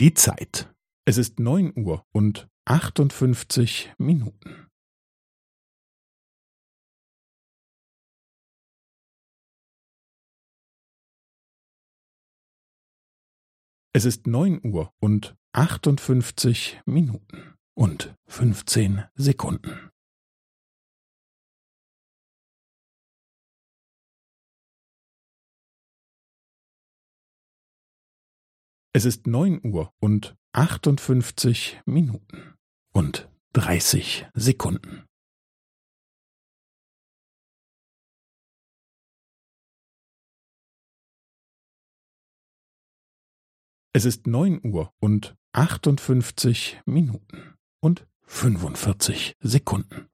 Die Zeit. Es ist neun Uhr und achtundfünfzig Minuten. Es ist neun Uhr und achtundfünfzig Minuten und fünfzehn Sekunden. Es ist neun Uhr und achtundfünfzig Minuten und dreißig Sekunden. Es ist neun Uhr und achtundfünfzig Minuten und fünfundvierzig Sekunden.